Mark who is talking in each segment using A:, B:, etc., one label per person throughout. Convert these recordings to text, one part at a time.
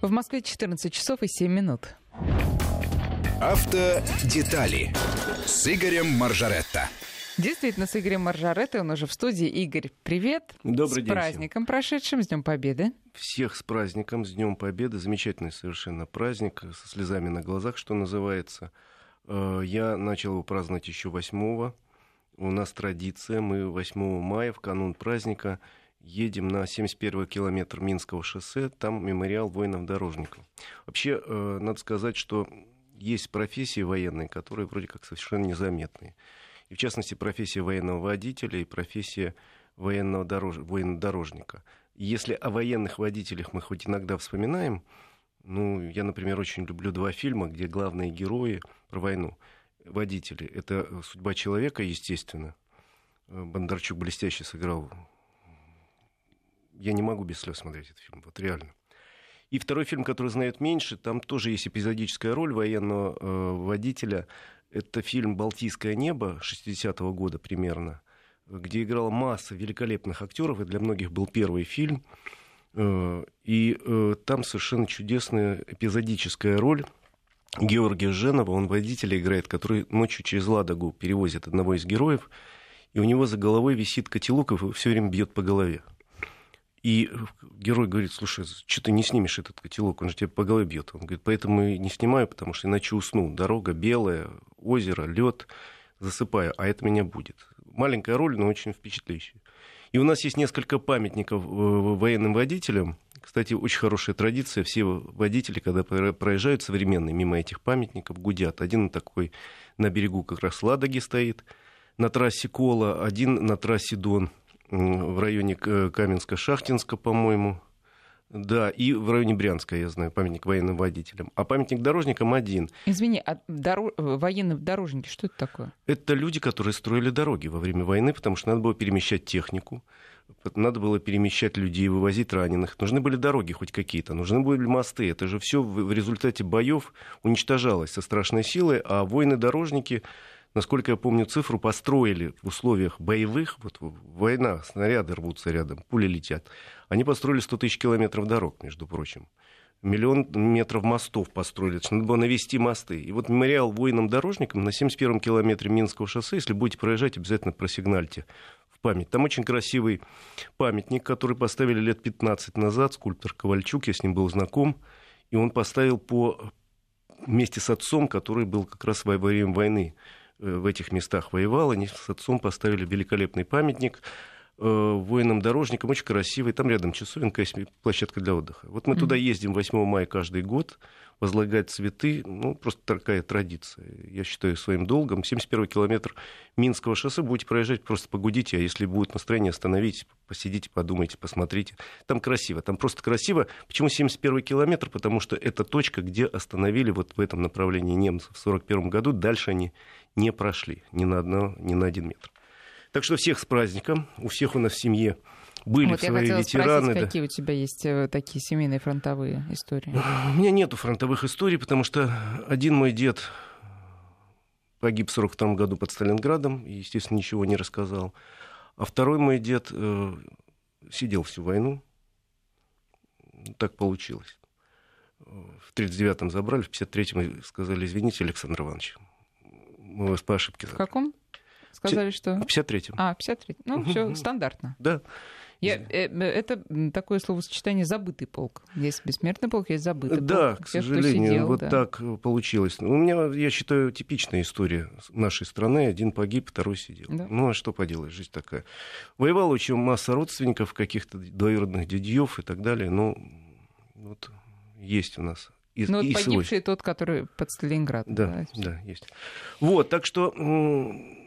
A: В Москве 14 часов и 7 минут.
B: Автодетали с Игорем Маржаретто.
A: Действительно, с Игорем Маржаретто, он уже в студии. Игорь, привет.
C: Добрый
A: с
C: день
A: праздником прошедшим, с Днем Победы.
C: Всех с праздником, с Днем Победы. Замечательный совершенно праздник, со слезами на глазах, что называется. Э, я начал его праздновать еще 8 У нас традиция, мы 8 мая, в канун праздника, едем на 71 километр Минского шоссе, там мемориал воинов-дорожников. Вообще, э, надо сказать, что есть профессии военные, которые вроде как совершенно незаметные. И в частности, профессия военного водителя и профессия военного дорож... военнодорожника. Если о военных водителях мы хоть иногда вспоминаем, ну, я, например, очень люблю два фильма, где главные герои про войну, водители. Это «Судьба человека», естественно. Бондарчук блестяще сыграл я не могу без слез смотреть этот фильм, вот реально. И второй фильм, который знают меньше, там тоже есть эпизодическая роль военного э, водителя. Это фильм «Балтийское небо» 60-го года примерно, где играла масса великолепных актеров, и для многих был первый фильм. Э, и э, там совершенно чудесная эпизодическая роль Георгия Женова, он водителя играет, который ночью через Ладогу перевозит одного из героев, и у него за головой висит котелок, и все время бьет по голове. И герой говорит, слушай, что ты не снимешь этот котелок, он же тебя по голове бьет. Он говорит, поэтому и не снимаю, потому что иначе усну. Дорога белая, озеро, лед, засыпаю, а это меня будет. Маленькая роль, но очень впечатляющая. И у нас есть несколько памятников военным водителям. Кстати, очень хорошая традиция. Все водители, когда проезжают современные мимо этих памятников, гудят. Один такой на берегу как раз Ладоги стоит, на трассе Кола, один на трассе Дон в районе Каменска-Шахтинска, по-моему. Да, и в районе Брянска, я знаю, памятник военным водителям. А памятник дорожникам один.
A: Извини, а доро... военные дорожники, что это такое?
C: Это люди, которые строили дороги во время войны, потому что надо было перемещать технику, надо было перемещать людей, вывозить раненых. Нужны были дороги хоть какие-то, нужны были мосты. Это же все в результате боев уничтожалось со страшной силой, а воины-дорожники насколько я помню цифру, построили в условиях боевых, вот война, снаряды рвутся рядом, пули летят. Они построили 100 тысяч километров дорог, между прочим. Миллион метров мостов построили. Надо было навести мосты. И вот мемориал воинам-дорожникам на 71-м километре Минского шоссе, если будете проезжать, обязательно просигнальте в память. Там очень красивый памятник, который поставили лет 15 назад, скульптор Ковальчук, я с ним был знаком. И он поставил по вместе с отцом, который был как раз во время войны в этих местах воевал. Они с отцом поставили великолепный памятник э, воинам-дорожникам, очень красивый. Там рядом часовенка есть, площадка для отдыха. Вот мы mm-hmm. туда ездим 8 мая каждый год, возлагать цветы, ну, просто такая традиция. Я считаю своим долгом. 71 километр Минского шоссе будете проезжать, просто погудите, а если будет настроение, остановитесь, посидите, подумайте, посмотрите. Там красиво, там просто красиво. Почему 71 километр? Потому что это точка, где остановили вот в этом направлении немцев в 41 году. Дальше они не прошли ни на, одно, ни на один метр. Так что всех с праздником. У всех у нас в семье были
A: вот
C: свои
A: я
C: ветераны.
A: Спросить, да. какие у тебя есть э, такие семейные фронтовые истории?
C: У меня нету фронтовых историй, потому что один мой дед погиб в 42 году под Сталинградом и, естественно, ничего не рассказал. А второй мой дед э, сидел всю войну. Так получилось. В 39-м забрали, в 53-м сказали, извините, Александр Иванович, мы вас по ошибке.
A: В каком? Сказали, что...
C: В 53-м.
A: А, 53 Ну, все стандартно.
C: Да.
A: Я, э, это такое словосочетание «забытый полк». Есть бессмертный полк, есть забытый
C: да,
A: полк.
C: Да, к сожалению,
A: сидел,
C: вот
A: да.
C: так получилось. У меня, я считаю, типичная история нашей страны. Один погиб, второй сидел. Да. Ну, а что поделать, жизнь такая. Воевала очень масса родственников, каких-то двоюродных дядьев и так далее. Но вот есть у нас
A: и, ну, и погибший свой. тот, который под Сталинград.
C: Да, да, да, есть. Вот, так что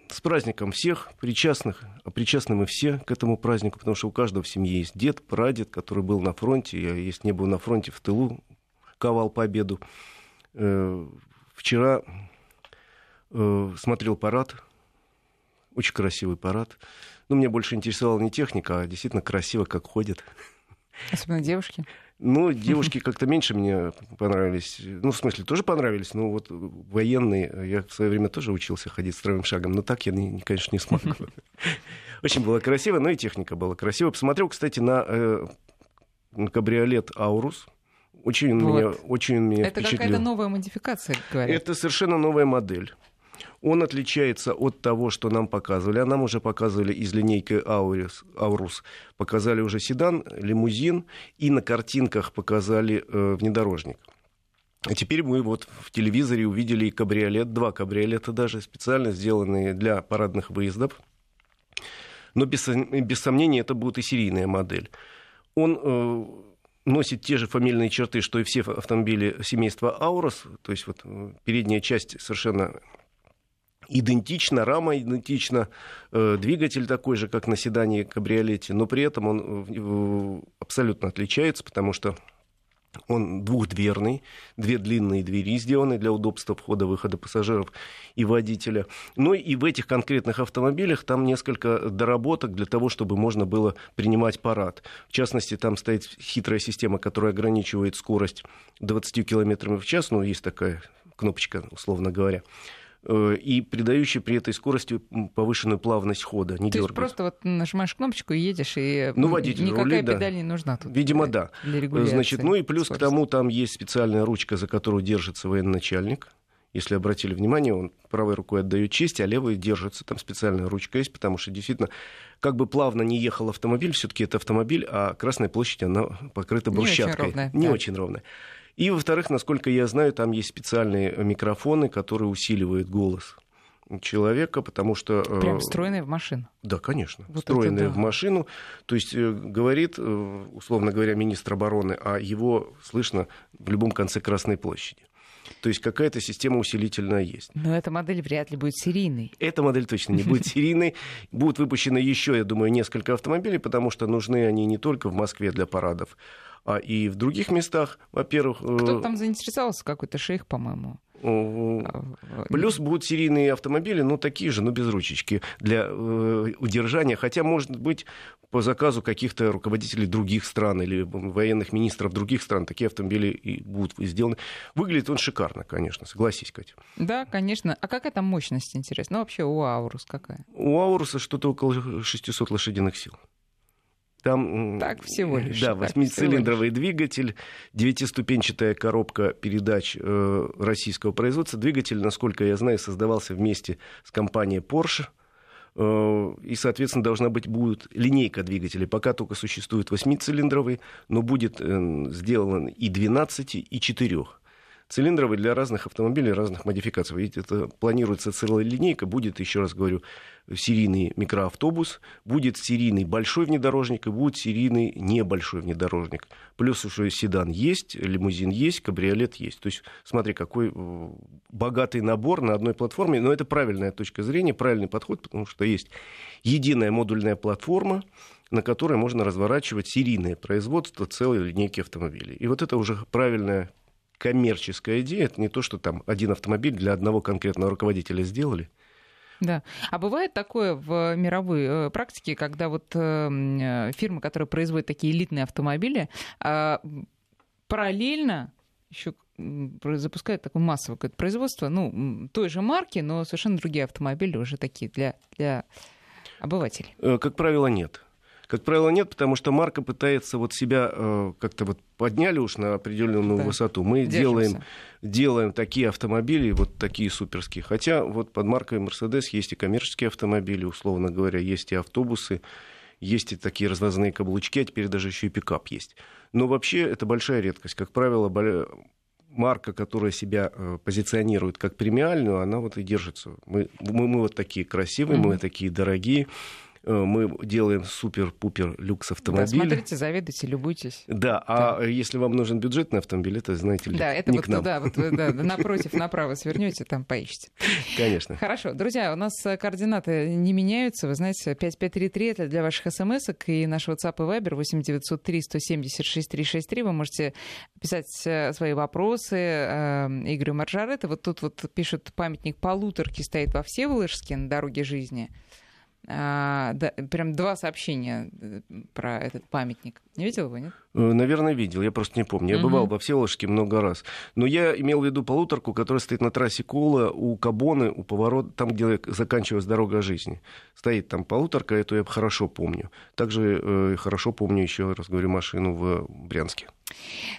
C: с праздником всех причастных, а причастны мы все к этому празднику, потому что у каждого в семье есть дед, прадед, который был на фронте, я, если не был на фронте, в тылу ковал победу. Э, вчера э, смотрел парад, очень красивый парад. Но мне больше интересовала не техника, а действительно красиво, как ходят.
A: Особенно девушки.
C: Ну, девушки как-то меньше мне понравились. Ну, в смысле, тоже понравились. Ну, вот военные. Я в свое время тоже учился ходить строевым шагом. Но так я, не, конечно, не смог. Очень было красиво, но и техника была красивая. Посмотрел, кстати, на, э, кабриолет «Аурус». Очень,
A: Вот.
C: меня, очень меня
A: Это
C: впечатлил.
A: какая-то новая модификация, говорят.
C: Это совершенно новая модель. Он отличается от того, что нам показывали. А нам уже показывали из линейки Аурис, Аурус. Показали уже седан, лимузин. И на картинках показали э, внедорожник. А теперь мы вот в телевизоре увидели кабриолет, два кабриолета даже, специально сделанные для парадных выездов. Но без, без сомнения это будет и серийная модель. Он э, носит те же фамильные черты, что и все автомобили семейства Аурос. То есть вот э, передняя часть совершенно идентична, рама идентична, э, двигатель такой же, как на седане и кабриолете, но при этом он э, абсолютно отличается, потому что он двухдверный, две длинные двери сделаны для удобства входа-выхода пассажиров и водителя. Ну и в этих конкретных автомобилях там несколько доработок для того, чтобы можно было принимать парад. В частности, там стоит хитрая система, которая ограничивает скорость 20 км в час, ну есть такая кнопочка, условно говоря, и придающая при этой скорости повышенную плавность хода, не
A: То есть
C: дергает.
A: просто вот нажимаешь кнопочку и едешь, и
C: Ну, водитель
A: никакая
C: да.
A: педаль не нужна тут.
C: Видимо,
A: для-
C: да.
A: Для регуляции
C: Значит, ну и плюс к
A: скорости.
C: тому там есть специальная ручка, за которую держится военачальник. Если обратили внимание, он правой рукой отдает честь, а левой держится. Там специальная ручка есть, потому что действительно, как бы плавно не ехал автомобиль, все-таки это автомобиль, а Красная площадь, она покрыта
A: Не очень
C: брусчаткой.
A: ровная,
C: Не
A: да.
C: очень ровная. И, во-вторых, насколько я знаю, там есть специальные микрофоны, которые усиливают голос человека, потому что... э,
A: Прям встроенная в машину.
C: да, конечно.
A: Вот это
C: встроенная
A: да.
C: в машину. То есть э, говорит, э, условно говоря, министр обороны, а его слышно в любом конце Красной площади. То есть какая-то система усилительная есть.
A: Но эта модель вряд ли будет серийной.
C: Эта модель точно не будет серийной. Будут выпущены еще, я думаю, несколько автомобилей, потому что нужны они не только в Москве для парадов, а и в других местах. Во-первых, э,
A: Кто-то там заинтересовался, какой-то шейх, по-моему.
C: э,
A: А, в-
C: Плюс будут серийные автомобили, ну, такие же, но без ручечки, для э, удержания. Хотя, может быть, по заказу каких-то руководителей других стран или военных министров других стран такие автомобили и будут сделаны. Выглядит он шикарно, конечно, согласись, Катя.
A: Да, конечно. А какая там мощность, интересно? Ну, вообще у Аурус какая?
C: У Ауруса что-то около 600 лошадиных сил. Там,
A: Так всего лишь,
C: Да, восьмицилиндровый двигатель, девятиступенчатая коробка передач э, российского производства. Двигатель, насколько я знаю, создавался вместе с компанией Porsche. Э, И, соответственно, должна быть будет линейка двигателей. Пока только существует восьмицилиндровый, но будет э, сделан и 12, и 4 цилиндровый для разных автомобилей, разных модификаций. Ведь это планируется целая линейка. Будет, еще раз говорю, серийный микроавтобус, будет серийный большой внедорожник и будет серийный небольшой внедорожник. Плюс уже седан есть, лимузин есть, кабриолет есть. То есть смотри, какой э, богатый набор на одной платформе. Но это правильная точка зрения, правильный подход, потому что есть единая модульная платформа, на которой можно разворачивать серийное производство целой линейки автомобилей. И вот это уже правильная коммерческая идея. Это не то, что там один автомобиль для одного конкретного руководителя сделали.
A: Да. А бывает такое в мировой э, практике, когда вот э, э, фирмы, которые производят такие элитные автомобили, а, параллельно еще запускают такое массовое какое-то производство, ну, той же марки, но совершенно другие автомобили уже такие для, для обывателей.
C: Как правило, нет. Как правило, нет, потому что марка пытается вот себя э, как-то вот подняли уж на определенную
A: Да.
C: высоту. Мы
A: Держимся.
C: делаем, делаем такие автомобили, вот такие суперские. Хотя вот под маркой Mercedes есть и коммерческие автомобили, условно говоря, есть и автобусы, есть и такие развозные каблучки, а теперь даже еще и пикап есть. Но вообще это большая редкость. Как правило, марка, которая себя э, позиционирует как премиальную, она вот и держится. Мы, мы, мы вот такие красивые, мы
A: Мгм.
C: такие дорогие, мы делаем супер-пупер люкс
A: Да,
C: автомобили.
A: смотрите, завидуйте, любуйтесь.
C: Да, а если вам нужен бюджетный автомобиль, это, знаете ли,
A: Да, это
C: не
A: вот
C: к нам.
A: туда, вот вы, да, напротив, направо свернете, там поищите.
C: Конечно.
A: Хорошо. Друзья, у нас э, координаты не меняются. Вы знаете, 5533 это для ваших смс и наш WhatsApp и Viber 8903 176 363. Вы можете писать э, свои вопросы э, Игорю Маржаретто. Вот тут вот пишут, памятник полуторки стоит во Всеволожске на дороге жизни. А, да, прям два сообщения э, про этот памятник. Не видел его, нет?
C: Э, наверное, видел, я просто не помню. Я
A: Мгм.
C: бывал во Всеволожске много раз. Но я имел в виду полуторку, которая стоит на трассе Кола у Кабоны, у поворота, там, где заканчивается дорога жизни. Стоит там полуторка, эту я хорошо помню. Также э, хорошо помню, еще раз говорю, машину в Брянске.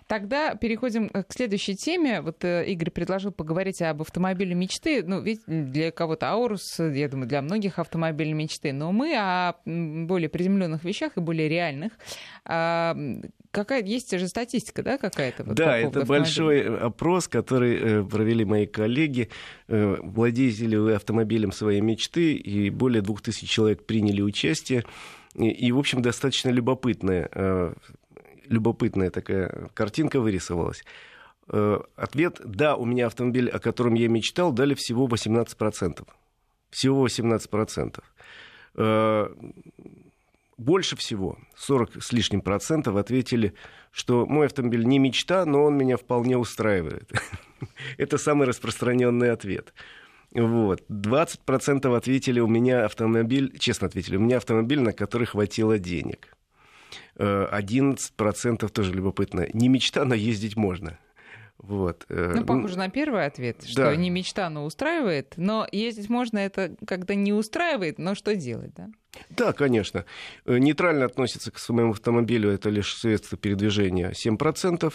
A: Тогда переходим э, к следующей теме. Вот э, Игорь предложил поговорить об автомобиле мечты. Ну, ведь для кого-то Аурус, я думаю, для многих автомобиль мечты. Но мы о более приземленных вещах и более реальных. Какая есть же статистика, да, какая-то? вот
C: да, это большой опрос, который э, провели мои коллеги. Э, владеете автомобилем своей мечты? И более двух тысяч человек приняли участие. И, и, в общем, достаточно любопытная, э, любопытная такая картинка вырисовалась. Ответ «да, у меня автомобиль, о котором я мечтал», дали всего 18%. Всего 18%. Э, Больше всего, 40 с лишним процентов, ответили, что мой автомобиль не мечта, но он меня вполне устраивает. Это самый распространенный ответ. Вот. 20% ответили, у меня автомобиль, честно ответили, у меня автомобиль, на который хватило денег. Э, 11% тоже любопытно. Не мечта, но ездить можно. Вот. э,
A: Ну, похоже на первый ответ, что
C: да.
A: не мечта, но устраивает. Но ездить можно, это когда не устраивает, но что делать, да?
C: Да, конечно. Э, Нейтрально относится к своему автомобилю, это лишь средство передвижения 7%.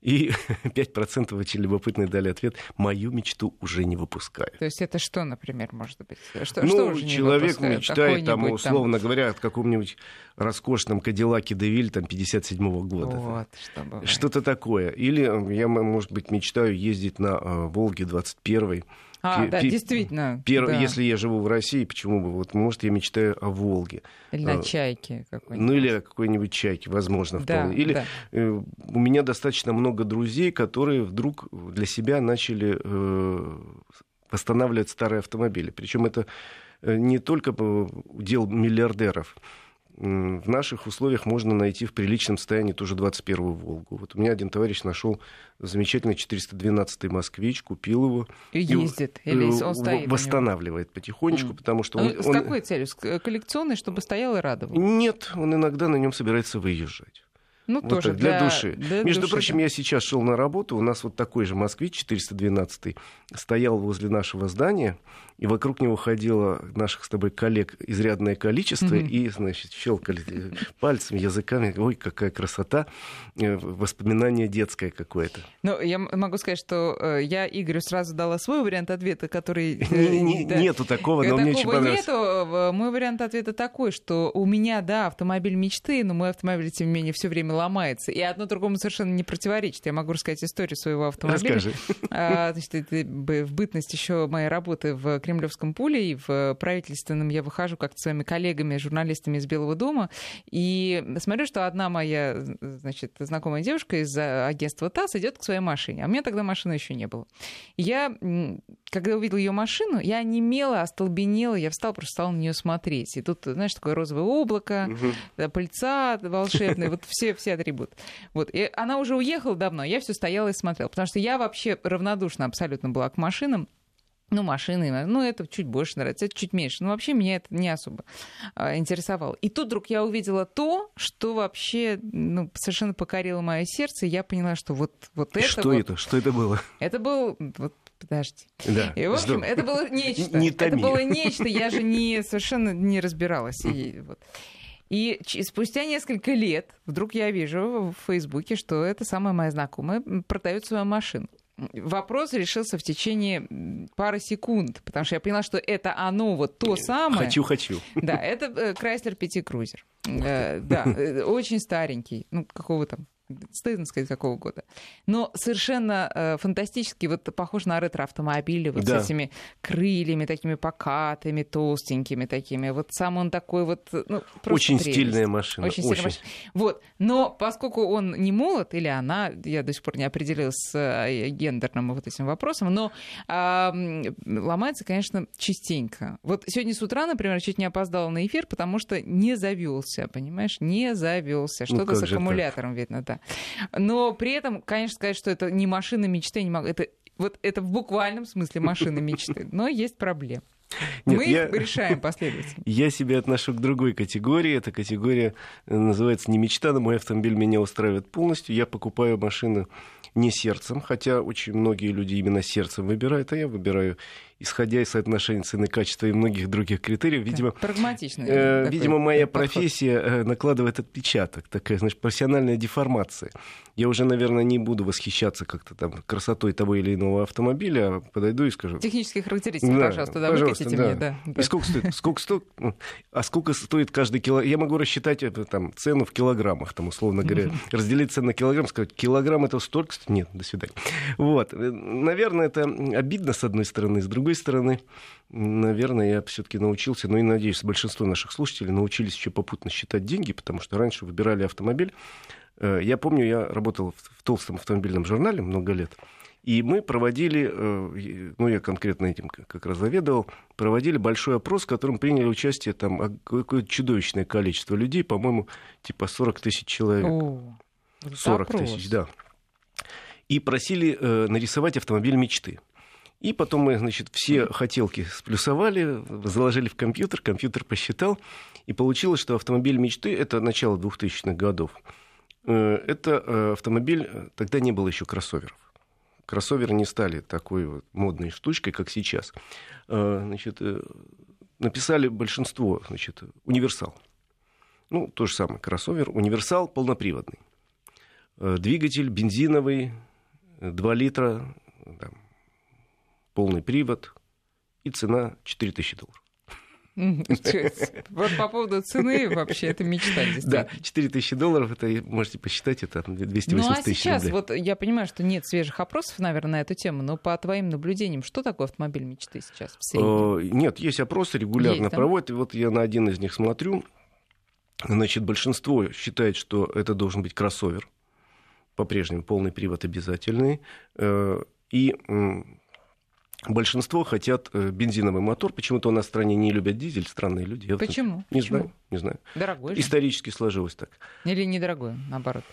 C: И 5% очень любопытные дали ответ, мою мечту уже не выпускают.
A: То есть это что, например, может быть? Что,
C: ну,
A: что уже не
C: человек
A: выпускают?
C: мечтает, там, условно говоря, от каком-нибудь роскошном Кадиллаке Девиль, там, 57 года.
A: Вот, что.
C: Что-то такое. Или я, может быть, мечтаю ездить на э, Волге 21
A: А, да, действительно.
C: Перв-
A: да.
C: Если я живу в России, почему бы? Вот, может, я мечтаю о Волге.
A: Или на
C: э,
A: чайке какой-нибудь.
C: Ну, или о какой-нибудь чайке, возможно,
A: Да,
C: вполне. Или
A: да.
C: э, у меня достаточно много друзей, которые вдруг для себя начали э, восстанавливать старые автомобили. Причем это э, не только дел миллиардеров. В наших условиях можно найти в приличном состоянии тоже 21-ю «Волгу». Вот у меня один товарищ нашел замечательный 412-й «Москвич», купил его.
A: И
C: и,
A: ездит. Или
C: э,
A: он
C: в-
A: стоит?
C: Восстанавливает потихонечку,
A: М.
C: потому что он...
A: С
C: он-
A: какой целью? С к- коллекционной, чтобы стоял и радовал?
C: Нет, он иногда на нем собирается выезжать.
A: Ну,
C: Вот
A: тоже
C: так, для, души.
A: для
C: Между
A: души,
C: прочим,
A: да.
C: я сейчас шел на работу, у нас вот такой же москвич 412 стоял возле нашего здания, и вокруг него ходило наших с тобой коллег изрядное количество,
A: Мгм.
C: и, значит, щелкали пальцами, языками. Ой, какая красота. Э, Воспоминание детское какое-то.
A: Ну, я могу сказать, что э, я Игорю сразу дала свой вариант ответа, который... э.
C: Нету такого, но мне очень понравилось.
A: нету. Мой вариант ответа такой, что у меня, да, автомобиль мечты, но мой автомобиль, тем не менее, все время ломается. И одно другому совершенно не противоречит. Я могу рассказать историю своего автомобиля.
C: Расскажи.
A: А, значит, в бытность еще моей работы в Кремлевском пуле и в правительственном я выхожу как-то своими коллегами, журналистами из Белого дома, и смотрю, что одна моя, значит, знакомая девушка из агентства ТАСС идет к своей машине, а у меня тогда машины еще не было. И я, когда увидела ее машину, я немела, остолбенела, я встала, просто стала на нее смотреть. И тут, знаешь, такое розовое облако, да, пыльца волшебная, вот все, все атрибуты. Вот. И она уже уехала давно, я все стояла и смотрела, потому что я вообще равнодушна абсолютно была к машинам. Ну, машины, ну, это чуть больше нравится, это чуть меньше. Но вообще меня это не особо а, интересовало. И тут вдруг я увидела то, что вообще ну, совершенно покорило мое сердце, и я поняла, что вот, вот это
C: Что
A: вот-
C: это? Что это было?
A: это был... Вот, подожди.
C: Да.
A: И, в общем,
C: здорово.
A: это было нечто.
C: Не
A: это было нечто, я же не, совершенно не разбиралась. И, вот. И спустя несколько лет вдруг я вижу в Фейсбуке, что эта самая моя знакомая продает свою машину. Вопрос решился в течение пары секунд, потому что я поняла, что это оно, вот то самое.
C: Хочу, хочу.
A: Да, это э, Chrysler Пяти Крузер. Э, Да, э, очень старенький. Ну, какого там? Стыдно сказать, какого года. Но совершенно э, фантастический, вот похож на ретро-автомобили, вот
C: Да.
A: с этими крыльями такими покатыми, толстенькими такими. Вот сам он такой вот, э, ну,
C: Очень
A: прелесть.
C: стильная машина.
A: Очень стильная машина. Вот. Но поскольку он не молод, или она, я до сих пор не определилась с э, гендерным вот этим вопросом, но м, ломается, конечно, частенько. Вот сегодня с утра, например, чуть не опоздала на эфир, потому что не завелся, понимаешь? Не завелся. Что-то
C: как
A: с
C: так?
A: аккумулятором, видно, да. Но при этом, конечно, сказать, что это не машина мечты, не могу. Это вот это в буквальном смысле машина мечты. Но есть проблема. Нет, Мы я, решаем последовательно.
C: Я себя отношу к другой категории. Эта категория э, называется «Не мечта, но мой автомобиль меня устраивает полностью». Я покупаю машину не сердцем, хотя очень многие люди именно сердцем выбирают, а я выбираю исходя из соотношения цены, качества и многих других критериев, видимо,
A: прагматично.
C: Э, видимо, моя подход. профессия э, накладывает отпечаток, такая, значит, профессиональная деформация. Я уже, наверное, не буду восхищаться как-то там красотой того или иного автомобиля, а подойду и скажу.
A: Технические характеристики, да, пожалуйста, да, пожалуйста, да. мне, да.
C: И сколько стоит? Сколько стоит? Ну, а сколько стоит каждый килограмм? Я могу рассчитать это, там цену в килограммах, там условно говоря, разделить цену на килограмм, сказать, килограмм это столько? Нет, до свидания. Вот, наверное, это обидно с одной стороны, с другой другой стороны, наверное, я все-таки научился, ну и надеюсь, большинство наших слушателей научились еще попутно считать деньги, потому что раньше выбирали автомобиль. Э, я помню, я работал в толстом автомобильном журнале много лет, и мы проводили, э, ну я конкретно этим как раз заведовал, проводили большой опрос, в котором приняли участие там какое-то чудовищное количество людей, по-моему, типа 40 тысяч человек.
A: О,
C: 40 тысяч, да. И просили э, нарисовать автомобиль мечты. И потом мы, значит, все хотелки сплюсовали, заложили в компьютер, компьютер посчитал, и получилось, что автомобиль мечты — это начало 2000-х годов. Э, это э, автомобиль, тогда не было еще кроссоверов. Кроссоверы не стали такой вот модной штучкой, как сейчас. Э, значит, написали большинство, значит, универсал. Ну, то же самое, кроссовер, универсал полноприводный. Двигатель бензиновый, 2 литра, там, полный привод, и цена 4000 долларов.
A: Вот по поводу цены вообще это мечта
C: Да, 4 тысячи долларов, это можете посчитать, это 280 ну, а тысяч
A: сейчас, вот я понимаю, что нет свежих опросов, наверное, на эту тему, но по твоим наблюдениям, что такое автомобиль мечты сейчас в среднем?
C: Нет, есть опросы, регулярно проводят, вот я на один из них смотрю, значит, большинство считает, что это должен быть кроссовер, по-прежнему полный привод обязательный, э, и Большинство хотят э, бензиновый мотор. Почему-то у нас в стране не любят дизель, странные люди.
A: Я Почему?
C: Не
A: Почему?
C: знаю, не знаю.
A: Дорогой же.
C: Исторически сложилось так.
A: Или недорогой, наоборот?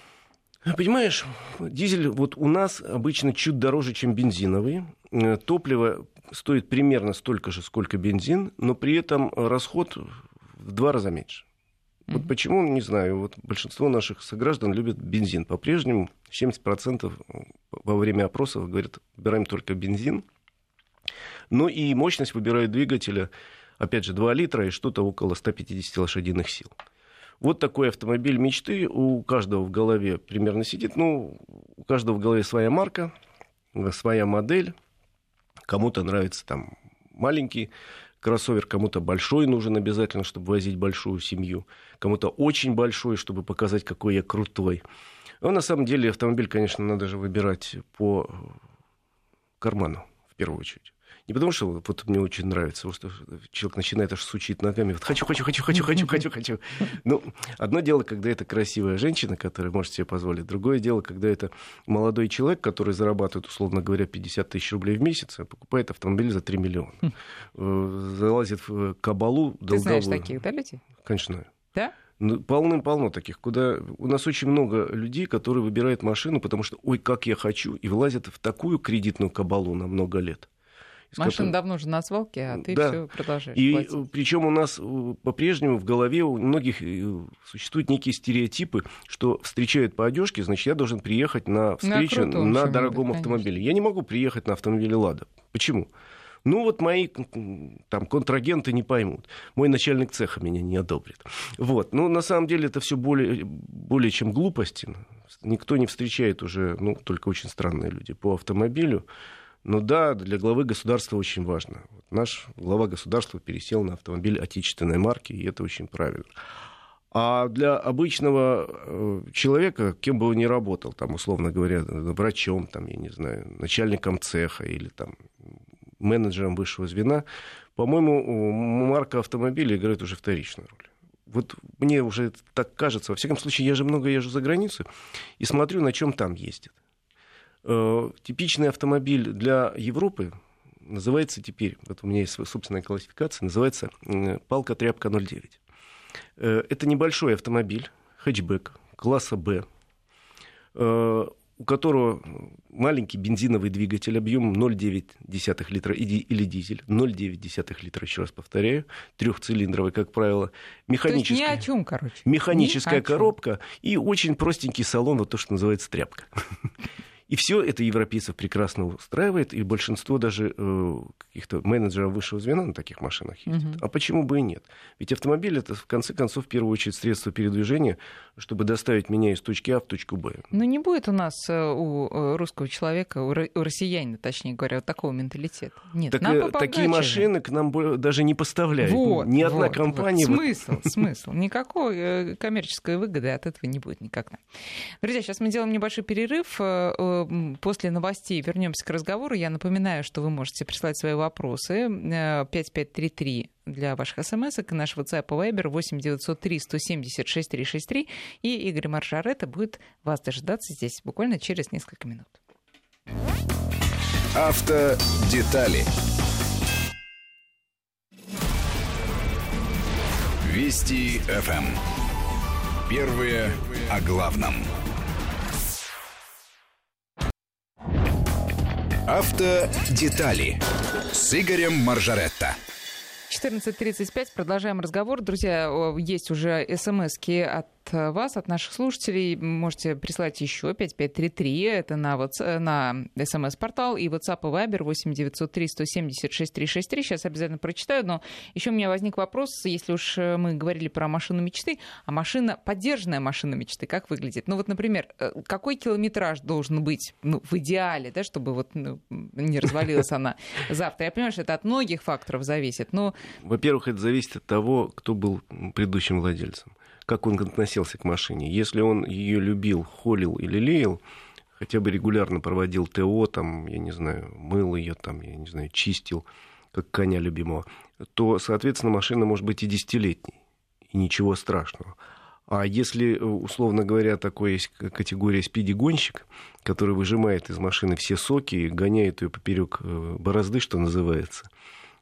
C: Понимаешь, дизель вот у нас обычно чуть дороже, чем бензиновый. Э, топливо стоит примерно столько же, сколько бензин, но при этом расход в два раза меньше. Mm-hmm. Вот почему, не знаю, вот большинство наших сограждан любят бензин. По-прежнему 70% во время опросов говорят, выбираем только бензин. Ну и мощность выбирают двигателя, опять же, 2 литра и что-то около 150 лошадиных сил. Вот такой автомобиль мечты у каждого в голове примерно сидит. Ну, у каждого в голове своя марка, своя модель. Кому-то нравится там маленький кроссовер, кому-то большой нужен обязательно, чтобы возить большую семью. Кому-то очень большой, чтобы показать, какой я крутой. Но на самом деле автомобиль, конечно, надо же выбирать по карману в первую очередь. Не потому что вот мне очень нравится, потому что человек начинает аж сучить ногами. Вот хочу, хочу, хочу, хочу, хочу, хочу, хочу. Ну, одно дело, когда это красивая женщина, которая может себе позволить. Другое дело, когда это молодой человек, который зарабатывает, условно говоря, 50 тысяч рублей в месяц, а покупает автомобиль за 3 миллиона. Э, залазит в кабалу
A: долговую. Ты знаешь таких, да, людей?
C: Конечно.
A: Да?
C: Ну, полным-полно таких, куда у нас очень много людей, которые выбирают машину, потому что, ой, как я хочу, и влазят в такую кредитную кабалу на много лет.
A: Машина которой... давно уже на свалке, а ты да. все продолжаешь. И
C: платить. причем у нас э, по-прежнему в голове у многих э, существуют некие стереотипы, что встречают по одежке, значит, я должен приехать на встречу на, крутом, на дорогом будет, автомобиле. Я не могу приехать на автомобиле Лада. Почему? Ну вот мои там контрагенты не поймут. Мой начальник цеха меня не одобрит. Вот. Но на самом деле это все более, более чем глупости. Никто не встречает уже, ну, только очень странные люди по автомобилю. Ну да, для главы государства очень важно. Вот наш глава государства пересел на автомобиль отечественной марки, и это очень правильно. А для обычного э, человека, кем бы он ни работал, там, условно говоря, врачом, там, я не знаю, начальником цеха или там, менеджером высшего звена, по-моему, марка автомобиля играет уже вторичную роль. Вот мне уже так кажется. Во всяком случае, я же много езжу за границу и смотрю, на чем там ездят. Э, типичный автомобиль для Европы называется теперь, вот у меня есть собственная классификация, называется «Палка-тряпка 09». Э, это небольшой автомобиль, хэтчбэк, класса «Б». Э, у которого маленький бензиновый двигатель объемом 0,9 литра или дизель, 0,9 литра, еще раз повторяю, трехцилиндровый, как правило, механическая,
A: то есть ни о чем, короче.
C: механическая коробка и очень простенький салон, вот то, что называется тряпка. И все это европейцев прекрасно устраивает, и большинство даже э, каких-то менеджеров высшего звена на таких машинах ездит. Uh-huh. А почему бы и нет? Ведь автомобиль это, в конце концов, в первую очередь средство передвижения, чтобы доставить меня из точки А в точку Б.
A: Ну, не будет у нас э, у э, русского человека, у россиянина, точнее говоря, вот такого менталитета. Нет,
C: так, нам такие машины к нам даже не поставляют. Вот, Ни одна вот, компания...
A: Вот. Смысл, смысл. Никакой коммерческой выгоды от этого не будет никогда. Друзья, сейчас мы делаем небольшой перерыв после новостей вернемся к разговору. Я напоминаю, что вы можете прислать свои вопросы 5533 э, для ваших смс и наш WhatsApp и Viber 8 903 176 363. И Игорь Маржарета будет вас дожидаться здесь буквально через несколько минут.
B: Автодетали. Вести ФМ. Первые о главном. Автодетали с Игорем Маржаретто.
A: 14.35. Продолжаем разговор. Друзья, есть уже смс от вас, от наших слушателей. Можете прислать еще 5533. Это на, WhatsApp, на смс-портал и WhatsApp и Viber 8903 176 363. Сейчас обязательно прочитаю. Но еще у меня возник вопрос, если уж мы говорили про машину мечты, а машина, поддержанная машина мечты, как выглядит? Ну вот, например, э, какой километраж должен быть ну, в идеале, да, чтобы вот ну, не развалилась она завтра? Я понимаю, что это от многих факторов зависит, но...
C: Во-первых, это зависит от того, кто был предыдущим владельцем как он относился к машине. Если он ее любил, холил или лелеял, хотя бы регулярно проводил ТО, там, я не знаю, мыл ее, там, я не знаю, чистил, как коня любимого, то, соответственно, машина может быть и десятилетней, и ничего страшного. А если, условно говоря, такой есть категория спиди-гонщик, который выжимает из машины все соки, гоняет ее поперек э, борозды, что называется,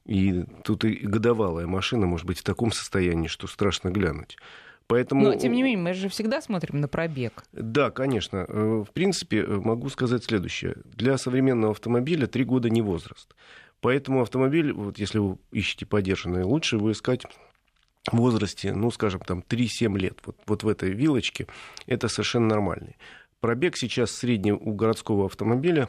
C: и тут и годовалая машина может быть в таком состоянии, что страшно глянуть.
A: Поэтому... Но, тем не менее, мы же всегда смотрим на пробег.
C: Да, конечно. Э, в принципе, э, могу сказать следующее. Для современного автомобиля три года не возраст. Поэтому автомобиль, вот если вы ищете подержанный, лучше его искать в возрасте, ну, скажем, там 3-7 лет. Вот, вот в этой вилочке это совершенно нормальный. Пробег сейчас средний у городского автомобиля,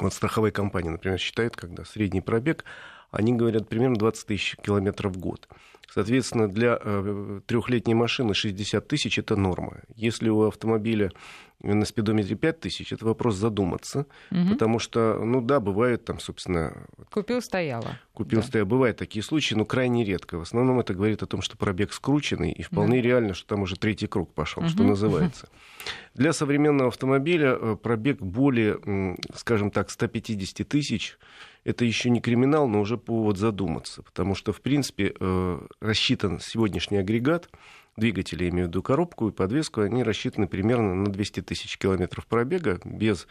C: вот страховая компания, например, считает, когда средний пробег, они говорят примерно 20 тысяч километров в год. Соответственно, для э, трехлетней машины 60 тысяч это норма. Если у автомобиля на спидометре 5 тысяч, это вопрос задуматься, угу. потому что, ну да, бывает там, собственно...
A: Купил, стояло.
C: Купил, да. стояло. Бывают такие случаи, но крайне редко. В основном это говорит о том, что пробег скрученный, и вполне да. реально, что там уже третий круг пошел, угу. что называется. Для современного автомобиля э, пробег более, скажем так, 150 тысяч, это еще не криминал, но уже повод задуматься, потому что, в принципе, э, рассчитан сегодняшний агрегат, двигатели, имею в виду коробку и подвеску, они рассчитаны примерно на 200 тысяч километров пробега без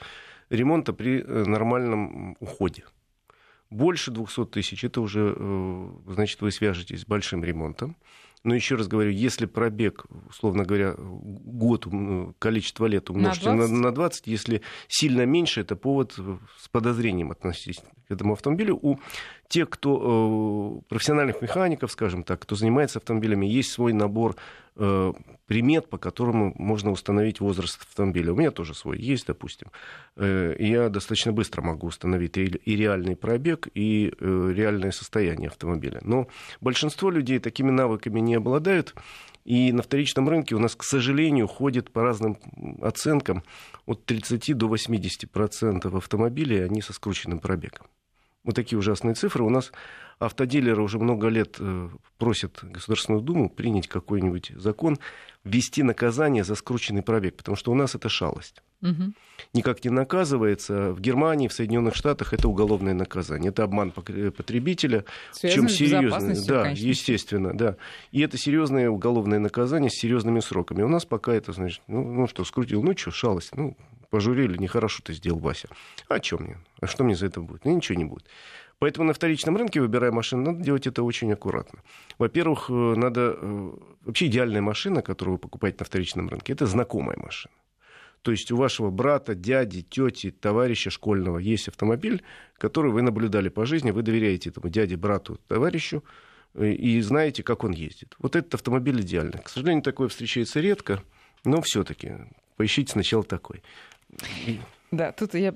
C: ремонта при э, нормальном уходе. Больше 200 тысяч, это уже, э, значит, вы свяжетесь с большим ремонтом. Но еще раз говорю, если пробег, условно говоря, год, количество лет умножьте на 20, на, на 20 если сильно меньше, это повод с подозрением относиться к этому автомобилю. У тех, кто э, профессиональных механиков, скажем так, кто занимается автомобилями, есть свой набор э, примет, по которому можно установить возраст автомобиля. У меня тоже свой есть, допустим. Э, я достаточно быстро могу установить и, и реальный пробег, и э, реальное состояние автомобиля. Но большинство людей такими навыками не обладают. И на вторичном рынке у нас, к сожалению, ходит по разным оценкам от 30 до 80% автомобилей, они со скрученным пробегом. Вот такие ужасные цифры. У нас автодилеры уже много лет э, просят Государственную Думу принять какой-нибудь закон, ввести наказание за скрученный пробег, потому что у нас это шалость. Угу. Никак не наказывается. В Германии, в Соединенных Штатах это уголовное наказание. Это обман потребителя.
A: Связано чем серьезно.
C: Да, конечно. естественно, да. И это серьезное уголовное наказание с серьезными сроками. У нас пока это, значит, ну, ну что, скрутил, ну что, шалость, ну, пожурили, нехорошо ты сделал, Вася. А что мне? А что мне за это будет? Ну, ничего не будет. Поэтому на вторичном рынке, выбирая машину, надо делать это очень аккуратно. Во-первых, э, надо... Э, вообще идеальная машина, которую вы покупаете на вторичном рынке, это знакомая машина. То есть у вашего брата, дяди, тети, товарища школьного есть автомобиль, который вы наблюдали по жизни, вы доверяете этому дяде, брату, товарищу, э, и знаете, как он ездит. Вот этот автомобиль идеальный. К сожалению, такое встречается редко, но все-таки поищите сначала такой.
A: Да, тут я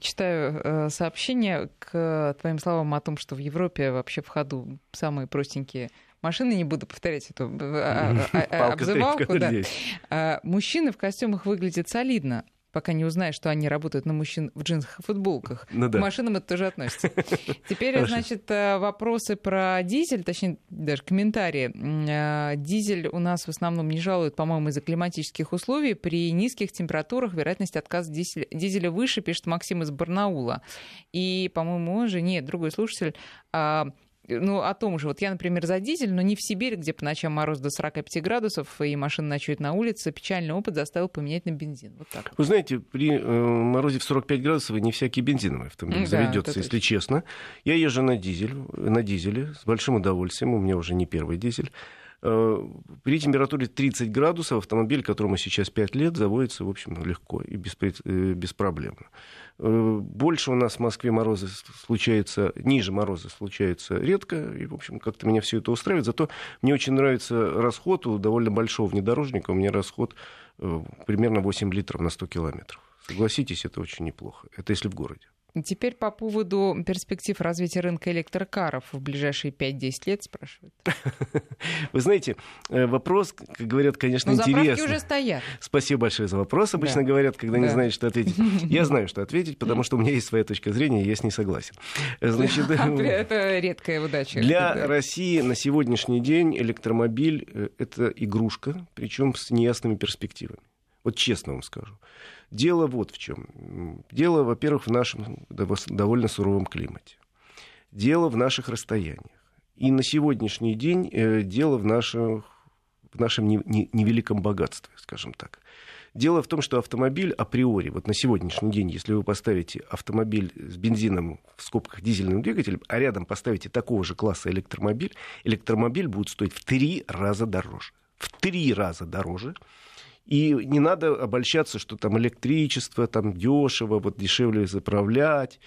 A: читаю э, сообщение к твоим словам о том, что в Европе вообще в ходу самые простенькие машины, не буду повторять эту э, а, а, а, обзывалку. Да. Мужчины в костюмах выглядят солидно, пока не узнаешь, что они работают на мужчин в джинсах и футболках. Ну, да. К машинам это тоже относится. Теперь, значит, э, вопросы про дизель, точнее, даже комментарии. Э, дизель у нас в основном не жалуют, по-моему, из-за климатических условий. При низких температурах вероятность отказа дизеля, дизеля выше, пишет Максим из Барнаула. И, по-моему, он же, нет, другой слушатель, а, ну, о том же. Вот я, например, за дизель, но не в Сибирь, где по ночам мороз до 45 градусов, и машина ночует на улице. Печальный опыт заставил поменять на бензин. Вот так.
C: Вы знаете, при э, морозе в 45 градусов не всякий бензиновый автомобиль да, заведется, если честно. Я езжу на дизель, на дизеле с большим удовольствием. У меня уже не первый дизель. Э, при температуре 30 градусов автомобиль, которому сейчас 5 лет, заводится, в общем, легко и беспроблемно. Э, э, больше у нас в Москве морозы случаются, ниже морозы случаются редко, и, в общем, как-то меня все это устраивает. Зато мне очень нравится расход у довольно большого внедорожника. У меня расход примерно 8 литров на 100 километров. Согласитесь, это очень неплохо. Это если в городе.
A: Теперь по поводу перспектив развития рынка электрокаров в ближайшие 5-10 лет спрашивают.
C: Вы знаете, э, вопрос, как говорят, конечно,
A: Но
C: интересный.
A: уже стоят.
C: Спасибо большое за вопрос. Обычно да. говорят, когда да. не знают, что ответить. Я знаю, что ответить, потому что у меня есть своя точка зрения, и я с ней согласен.
A: Значит, это редкая удача.
C: Для России на сегодняшний день электромобиль э, — это игрушка, причем с неясными перспективами. Вот честно вам скажу. Дело вот в чем. Дело, во-первых, в нашем довольно суровом климате. Дело в наших расстояниях. И на сегодняшний день э, дело в, наших, в нашем невеликом богатстве, скажем так. Дело в том, что автомобиль априори, вот на сегодняшний день, если вы поставите автомобиль с бензином, в скобках дизельным двигателем, а рядом поставите такого же класса электромобиль, электромобиль будет стоить в три раза дороже. В три раза дороже. И не надо обольщаться, что там электричество, там дешево, вот дешевле заправлять.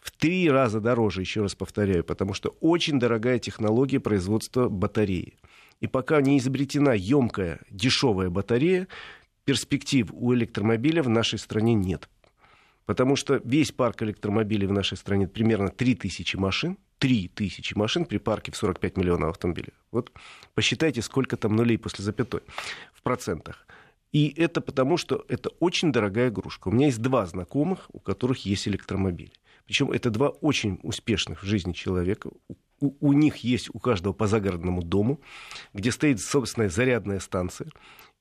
C: В три раза дороже, еще раз повторяю, потому что очень дорогая технология производства батареи. И пока не изобретена емкая, дешевая батарея, перспектив у электромобиля в нашей стране нет. Потому что весь парк электромобилей в нашей стране примерно 3000 машин, 3000 машин при парке в 45 миллионов автомобилей. Вот посчитайте, сколько там нулей после запятой в процентах. И это потому, что это очень дорогая игрушка. У меня есть два знакомых, у которых есть электромобили. Причем это два очень успешных в жизни человека. У, у них есть у каждого по загородному дому, где стоит собственная зарядная станция.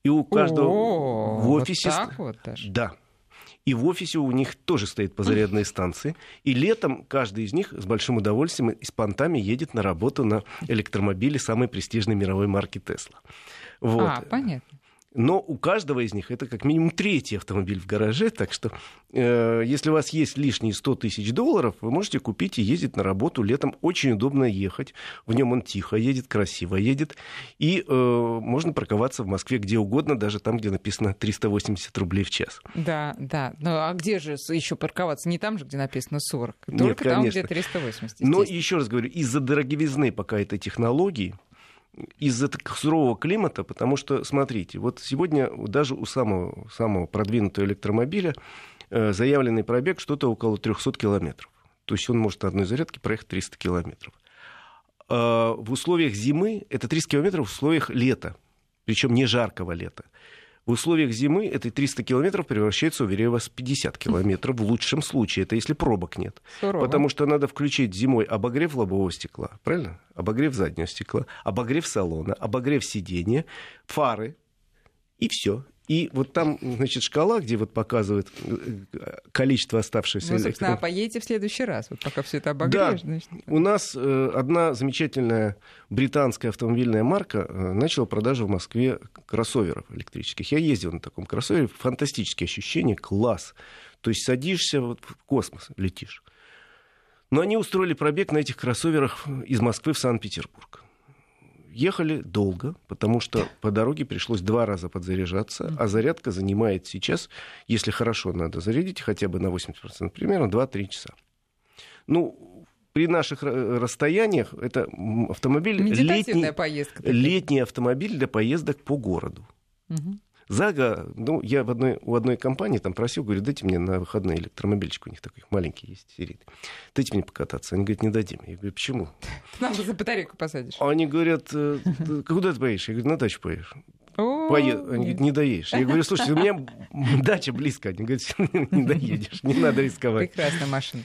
C: И у каждого
A: О, в офисе... Вот так вот
C: даже. Да. И в офисе у них тоже стоит по зарядной станции. И летом каждый из них с большим удовольствием и с понтами едет на работу на электромобиле самой престижной мировой марки Тесла.
A: Вот. А, понятно.
C: Но у каждого из них это как минимум третий автомобиль в гараже. Так что, э, если у вас есть лишние 100 тысяч долларов, вы можете купить и ездить на работу. Летом очень удобно ехать. В нем он тихо едет, красиво едет. И э, можно парковаться в Москве где угодно, даже там, где написано 380 рублей в час.
A: Да, да. Ну а где же еще парковаться? Не там же, где написано 40. Только Нет, там, где 380.
C: Но еще раз говорю, из-за дороговизны пока этой технологии, из-за сурового климата, потому что, смотрите, вот сегодня даже у самого, самого продвинутого электромобиля э, заявленный пробег что-то около 300 километров. То есть он может на одной зарядке проехать 300 километров. А в условиях зимы это 300 километров в условиях лета, причем не жаркого лета. В условиях зимы эти 300 километров превращаются, уверяю вас, в 50 километров в лучшем случае. Это если пробок нет. Сурово. Потому что надо включить зимой обогрев лобового стекла, правильно? Обогрев заднего стекла, обогрев салона, обогрев сиденья, фары, и все. И вот там, значит, шкала, где вот показывает э, количество оставшихся...
A: Ну, собственно, а поедете в следующий раз, вот пока все это обогреешь. Да. Значит.
C: У нас э, одна замечательная британская автомобильная марка э, начала продажу в Москве кроссоверов электрических. Я ездил на таком кроссовере, фантастические ощущения, класс. То есть садишься, вот в космос летишь. Но они устроили пробег на этих кроссоверах из Москвы в Санкт-Петербург ехали долго, потому что по дороге пришлось два раза подзаряжаться, а зарядка занимает сейчас, если хорошо надо зарядить, хотя бы на 80%, примерно 2-3 часа. Ну, при наших расстояниях это автомобиль летний,
A: поездка.
C: летний автомобиль для поездок по городу.
A: Угу.
C: Зага, ну, я в одной, у одной компании там просил, говорю, дайте мне на выходные электромобильчик, у них такой маленький есть, сирит. Дайте мне покататься. Они говорят, не дадим. Я говорю, почему?
A: Надо за батарейку посадишь.
C: Они говорят, «Э, куда ты поедешь? Я говорю, на дачу поедешь. Поед... Они говорят, не доедешь. Я говорю, слушайте, у меня дача близко. Они говорят, не доедешь, не надо рисковать.
A: Прекрасная машина.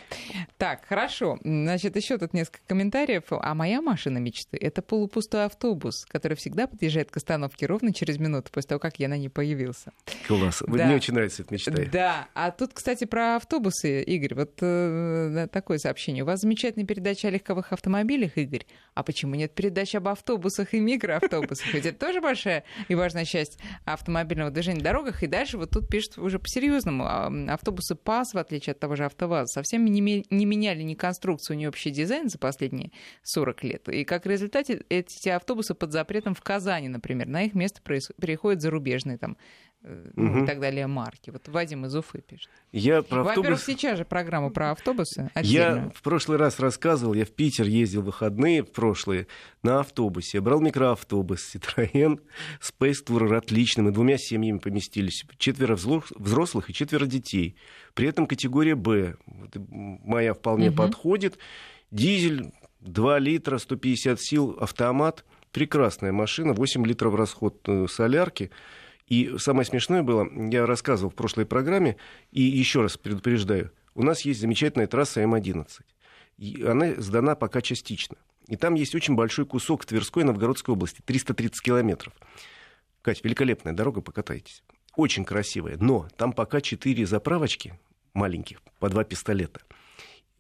A: Так, хорошо. Значит, еще тут несколько комментариев. А моя машина мечты — это полупустой автобус, который всегда подъезжает к остановке ровно через минуту после того, как я на ней появился.
C: Класс. Да. Мне очень нравится эта мечта.
A: Да. А тут, кстати, про автобусы, Игорь. Вот э, такое сообщение. У вас замечательная передача о легковых автомобилях, Игорь. А почему нет передачи об автобусах и микроавтобусах? Ведь это тоже большая и важная часть автомобильного движения на дорогах. И дальше вот тут пишут уже по-серьезному. А, автобусы ПАС, в отличие от того же АвтоВАЗа, совсем не, не меняли ни конструкцию, ни общий дизайн за последние 40 лет. И как результат эти автобусы под запретом в Казани, например. На их место переходят зарубежные там ну, и так далее марки. Вот Вадим из Уфы пишет.
C: Я про автобус...
A: Во-первых, сейчас же программа про автобусы.
C: Отдельно. Я в прошлый раз рассказывал, я в Питер ездил в выходные в прошлые на автобусе. Я брал микроавтобус Citroёn Space Tourer отличный. Мы двумя семьями поместились. Четверо взрослых и четверо детей. При этом категория «Б». Моя вполне угу. подходит. Дизель 2 литра, 150 сил, автомат. Прекрасная машина, 8 литров расход э, солярки. И самое смешное было, я рассказывал в прошлой программе, и еще раз предупреждаю, у нас есть замечательная трасса М11. И она сдана пока частично. И там есть очень большой кусок Тверской и Новгородской области, 330 километров. Катя, великолепная дорога, покатайтесь. Очень красивая, но там пока четыре заправочки маленьких, по два пистолета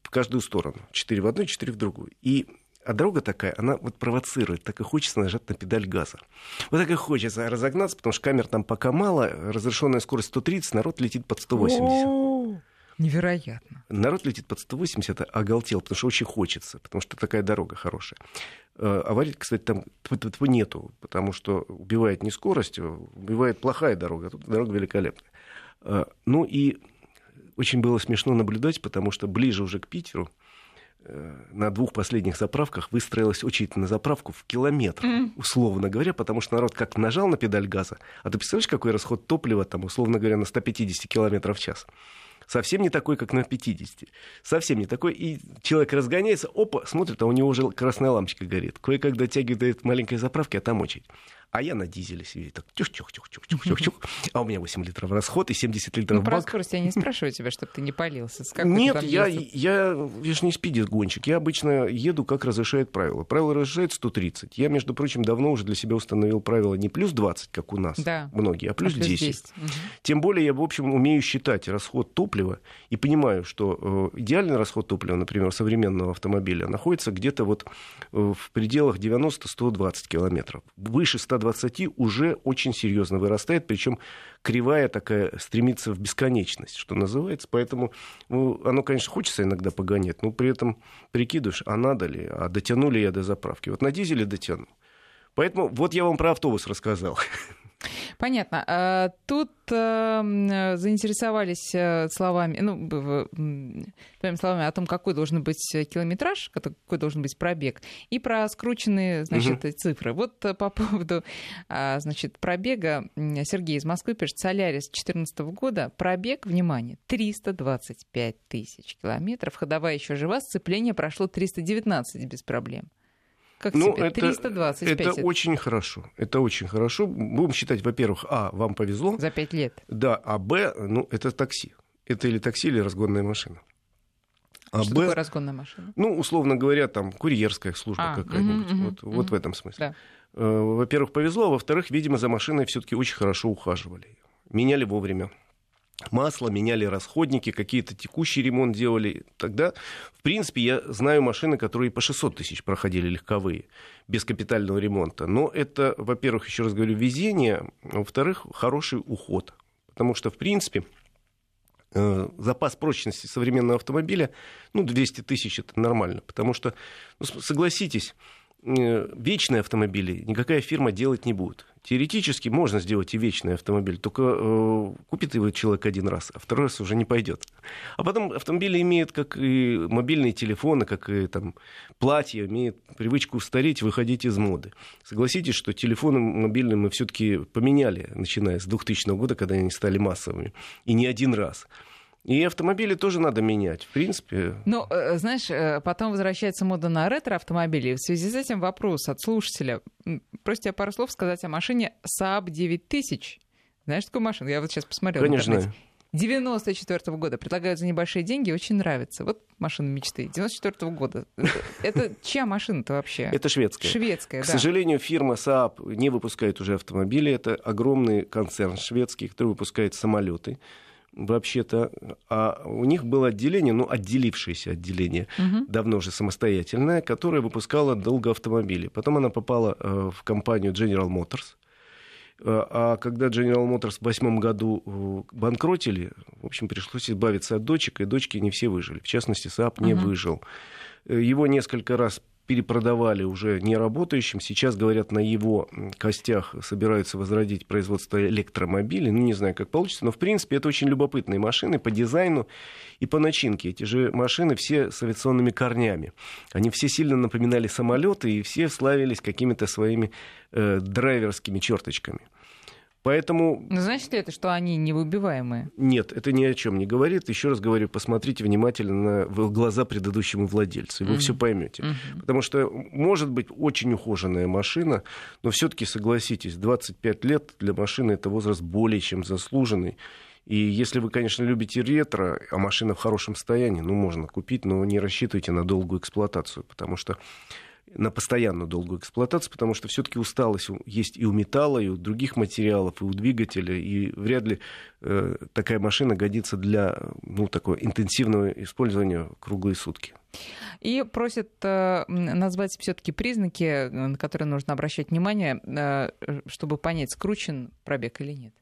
C: в каждую сторону. Четыре в одну, четыре в другую. И а дорога такая, она вот провоцирует, так и хочется нажать на педаль газа. Вот так и хочется разогнаться, потому что камер там пока мало, разрешенная скорость 130, народ летит под 180. О-о-о.
A: Невероятно.
C: Народ летит под 180, оголтел, потому что очень хочется, потому что такая дорога хорошая. Э, аварий, кстати, там нету, потому что убивает не скорость, а убивает плохая дорога, а тут дорога великолепная. Э, ну и очень было смешно наблюдать, потому что ближе уже к Питеру, Э, на двух последних заправках выстроилась очередь на заправку в километр, mm. условно говоря, потому что народ как нажал на педаль газа, а ты представляешь, какой расход топлива там, условно говоря, на 150 километров в час? Совсем не такой, как на 50. Совсем не такой. И человек разгоняется, опа, смотрит, а у него уже красная лампочка горит. Кое-как дотягивает до маленькой заправки, а там очередь. А я на дизеле себе так тюх-тюх-тюх-тюх-тюх-тюх. А у меня 8 литров расход и 70 литров ну,
A: бак. про скорость я не спрашиваю тебя, чтобы ты не палился.
C: Нет, я, я, я же не спидер-гонщик. Я обычно еду, как разрешает правило. Правило разрешает 130. Я, между прочим, давно уже для себя установил правило не плюс 20, как у нас да. многие, а плюс, а плюс 10. 10. Угу. Тем более я, в общем, умею считать расход топлива и понимаю, что э, идеальный расход топлива, например, современного автомобиля находится где-то вот э, в пределах 90-120 километров. Выше 100 120 уже очень серьезно вырастает, причем кривая такая стремится в бесконечность, что называется. Поэтому ну, оно, конечно, хочется иногда погонять, но при этом прикидываешь, а надо ли, а дотяну ли я до заправки. Вот на дизеле дотяну. Поэтому вот я вам про автобус рассказал.
A: Понятно. А, тут э, заинтересовались э, словами, ну, твоими словами о том, какой должен быть километраж, какой должен быть пробег, и про скрученные, значит, угу. цифры. Вот э, по поводу, а, значит, пробега Сергей из Москвы пишет, Солярис 2014 года, пробег, внимание, 325 тысяч километров, ходовая еще жива, сцепление прошло 319 без проблем. Как ну, тебе? Это, 325.
C: Это очень хорошо. Это очень хорошо. Будем считать, во-первых, а, вам повезло.
A: За пять лет.
C: Да, а б, ну, это такси. Это или такси, или разгонная машина.
A: А Что Б, такое разгонная машина?
C: Ну, условно говоря, там курьерская служба а, какая-нибудь. Угу, вот, угу, вот в этом смысле. Да. Э, во-первых, повезло, а во-вторых, видимо, за машиной все-таки очень хорошо ухаживали. Меняли вовремя масло, меняли расходники, какие-то текущий ремонт делали. Тогда, в принципе, я знаю машины, которые по 600 тысяч проходили легковые, без капитального ремонта. Но это, во-первых, еще раз говорю, везение, а во-вторых, хороший уход. Потому что, в принципе, э, запас прочности современного автомобиля, ну, 200 тысяч это нормально. Потому что, ну, согласитесь, вечные автомобили никакая фирма делать не будет. Теоретически можно сделать и вечный автомобиль, только э, купит его человек один раз, а второй раз уже не пойдет. А потом автомобили имеют, как и мобильные телефоны, как и там, платья, имеют привычку устареть, выходить из моды. Согласитесь, что телефоны мобильные мы все-таки поменяли, начиная с 2000 года, когда они стали массовыми, и не один раз. И автомобили тоже надо менять, в принципе.
A: Ну, э, знаешь, э, потом возвращается мода на ретро-автомобили. В связи с этим вопрос от слушателя. Просит тебя пару слов сказать о машине Saab 9000. Знаешь такую машину? Я вот сейчас посмотрел.
C: Конечно.
A: 94 -го года. Предлагают за небольшие деньги, очень нравится. Вот машина мечты. 94 -го года. Это чья машина-то вообще?
C: Это шведская.
A: Шведская,
C: К
A: да.
C: сожалению, фирма Saab не выпускает уже автомобили. Это огромный концерн шведский, который выпускает самолеты вообще-то. А у них было отделение, ну, отделившееся отделение,
A: Мгм.
C: давно уже самостоятельное, которое выпускало долго автомобили. Потом она попала э, в компанию General Motors. Э, А когда General Motors в восьмом году э, банкротили, в общем, пришлось избавиться от дочек, и дочки не все выжили. В частности, Saab не
A: Мгм.
C: выжил. Его несколько раз перепродавали уже неработающим. Сейчас, говорят, на его костях собираются возродить производство электромобилей. Ну, не знаю, как получится. Но, в принципе, это очень любопытные машины по дизайну и по начинке. Эти же машины все с авиационными корнями. Они все сильно напоминали самолеты и все славились какими-то своими э, драйверскими черточками. Поэтому
A: Ну, значит ли это, что они невыбиваемые?
C: нет, это ни о чем не говорит. Еще раз говорю, посмотрите внимательно на в глаза предыдущему владельцу, и вы
A: Мгм.
C: все поймете.
A: Мгм.
C: Потому что может быть очень ухоженная машина, но все-таки согласитесь, 25 лет для машины это возраст более чем заслуженный. И если вы, конечно, любите ретро, а машина в хорошем состоянии, ну, можно купить, но не рассчитывайте на долгую эксплуатацию, потому что на постоянную долгую эксплуатацию, потому что все-таки усталость есть и у металла, и у других материалов, и у двигателя, и вряд ли э, такая машина годится для ну, такого интенсивного использования круглые сутки.
A: И просят э, назвать все-таки признаки, э, на которые нужно обращать внимание, э, чтобы понять, скручен пробег или нет.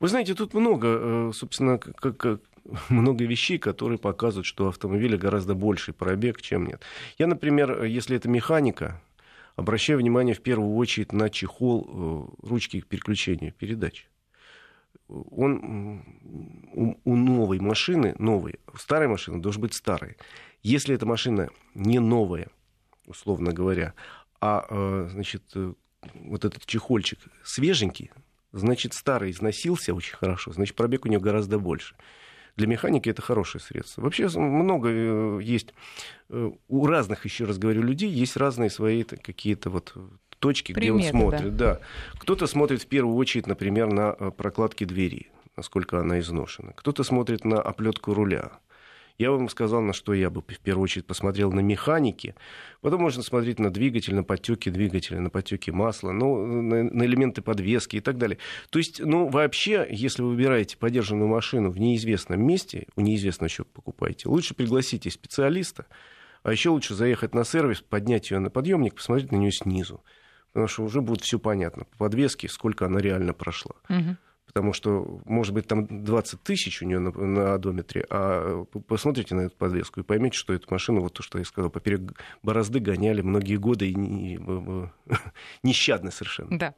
C: Вы знаете, тут много, э, собственно, как много вещей, которые показывают, что у автомобиля гораздо больший пробег, чем нет. Я, например, если это механика, обращаю внимание в первую очередь на чехол э, ручки переключения передач. Он у, новой машины, новой, у старой машины должен быть старый. Если эта машина не новая, условно говоря, а, э, значит, э, вот этот чехольчик свеженький, значит, старый износился очень хорошо, значит, пробег у него гораздо больше. Для механики это хорошее средство. Вообще много э, есть, э, у разных, еще раз говорю, людей есть разные свои какие-то вот точки, где он
A: Приметы,
C: смотрит. Да. Кто-то смотрит в первую очередь, например, на э, прокладки двери, насколько она изношена. Кто-то смотрит на оплетку руля. Я вам сказал, на что я бы в первую очередь посмотрел на механики. Потом можно смотреть на двигатель, на подтеки двигателя, на подтеки масла, ну, на, на элементы подвески и так далее. То есть, ну, вообще, если вы выбираете подержанную машину в неизвестном месте, у неизвестного человека покупаете, лучше пригласите специалиста, а еще лучше заехать на сервис, поднять ее на подъемник, посмотреть на нее снизу. Потому что уже будет все понятно по подвеске, сколько она реально прошла
A: Мгм.
C: Потому что, может быть, там 20 тысяч у нее на, на одометре, а посмотрите на эту подвеску и поймете, что эту машину, вот то, что я сказал, поперек борозды гоняли многие годы и не- э, нещадно совершенно.
A: Да.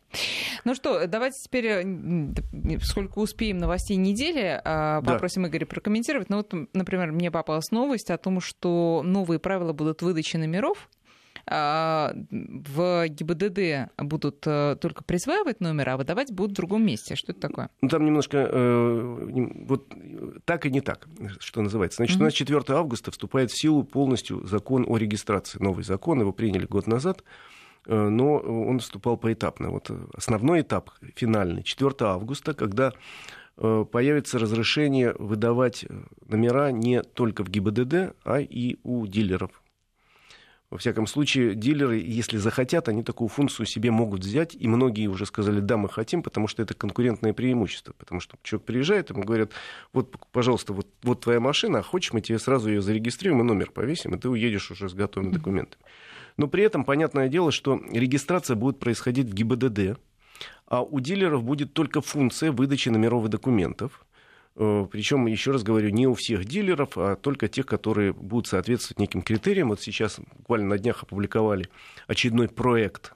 A: Ну что, давайте теперь, сколько успеем новостей недели, а,
C: Да.
A: попросим Игоря прокомментировать. Ну вот, например, мне попалась новость о том, что новые правила будут выдачи номеров. А, В ГИБДД будут э, только присваивать номер, а выдавать будут в другом месте. Что это такое?
C: Ну, там немножко э, вот так и не так, что называется. Значит, у нас 4 августа вступает в силу полностью закон о регистрации. Новый закон, его приняли год назад, э, но он вступал поэтапно. Вот основной этап, финальный, 4 августа, когда э, появится разрешение выдавать номера не только в ГИБДД, а и у дилеров. Во всяком случае, дилеры, если захотят, они такую функцию себе могут взять, и многие уже сказали, да, мы хотим, потому что это конкурентное преимущество, потому что человек приезжает, ему говорят, вот, пожалуйста, вот, вот твоя машина, а хочешь, мы тебе сразу ее зарегистрируем и номер повесим, и ты уедешь уже с готовыми документами. Но при этом, понятное дело, что регистрация будет происходить в ГИБДД, а у дилеров будет только функция выдачи номеров и документов, Причем, еще раз говорю, не у всех дилеров, а только тех, которые будут соответствовать неким критериям. Вот сейчас буквально на днях опубликовали очередной проект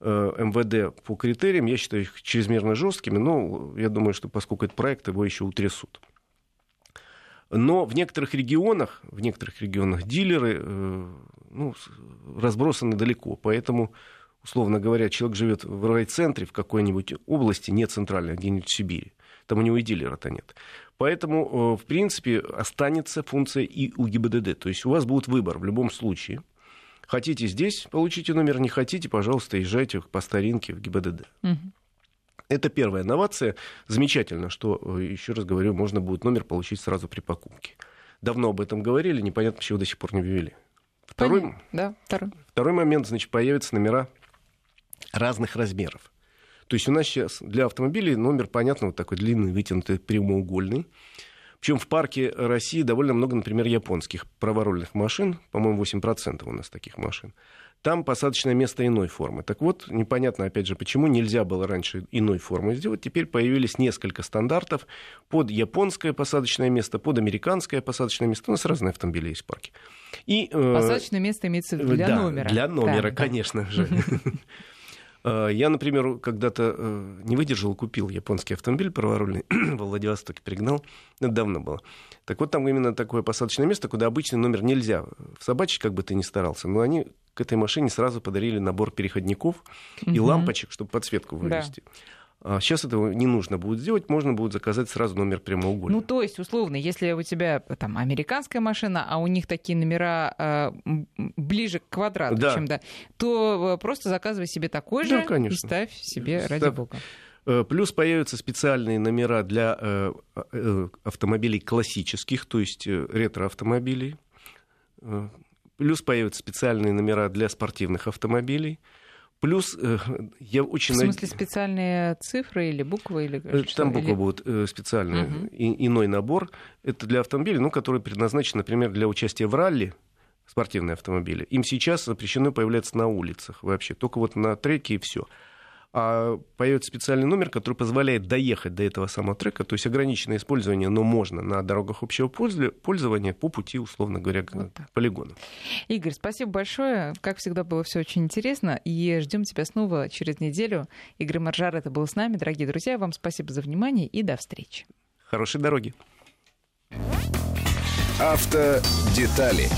C: э, МВД по критериям. Я считаю их чрезмерно жесткими, но я думаю, что поскольку это проект, его еще утрясут. Но в некоторых регионах, в некоторых регионах дилеры э, ну, разбросаны далеко, поэтому условно говоря, человек живет в райцентре в какой-нибудь области, не центральной, где-нибудь в Сибири. Там у него и дилера-то нет. Поэтому, э, в принципе, останется функция и у ГИБДД. То есть у вас будет выбор в любом случае. Хотите здесь, получите номер, не хотите, пожалуйста, езжайте по старинке в ГИБДД. Угу. Это первая инновация. Замечательно, что, э, еще раз говорю, можно будет номер получить сразу при покупке. Давно об этом говорили, непонятно, почему до сих пор не ввели.
A: Второй, да, второй.
C: второй момент, значит, появятся номера разных размеров. То есть у нас сейчас для автомобилей номер, понятно, вот такой длинный, вытянутый, прямоугольный. Причем в парке России довольно много, например, японских праворульных машин, по-моему, 8% у нас таких машин. Там посадочное место иной формы. Так вот, непонятно, опять же, почему нельзя было раньше иной формы сделать. Теперь появились несколько стандартов под японское посадочное место, под американское посадочное место. У нас разные автомобили есть в парке.
A: И, э, посадочное место имеется в виду для
C: да,
A: номера.
C: Для номера, да, конечно да. же. Э, я, например, когда-то э, не выдержал, купил японский автомобиль праворульный, в Владивостоке пригнал, это давно было. Так вот, там именно такое посадочное место, куда обычный номер нельзя в собачьи, как бы ты ни старался, но они к этой машине сразу подарили набор переходников угу. и лампочек, чтобы подсветку вывести. Да. А сейчас этого не нужно будет сделать, можно будет заказать сразу номер прямоугольный.
A: Ну, то есть, условно, если у тебя там американская машина, а у них такие номера э, ближе к квадрату, да. чем да, то э, просто заказывай себе такой же да, и ставь себе, Ставь. ради бога.
C: Э, плюс появятся специальные номера для э, э, автомобилей классических, то есть э, ретро-автомобилей. Плюс появятся специальные номера для спортивных автомобилей. Плюс э, я очень...
A: В смысле специальные цифры или буквы? Или
C: э, Там буквы или... будут э, специальные. Угу. И, иной набор. Это для автомобилей, ну, который предназначен, например, для участия в ралли, спортивные автомобили. Им сейчас запрещено появляться на улицах вообще. Только вот на треке и все появится специальный номер, который позволяет доехать до этого самого трека, то есть ограниченное использование, но можно на дорогах общего пользования по пути, условно говоря, к вот полигону.
A: Игорь, спасибо большое. Как всегда, было все очень интересно. И ждем тебя снова через неделю. Игорь Маржар, это был с нами. Дорогие друзья, вам спасибо за внимание и до встречи.
C: Хорошей дороги.
B: Автодетали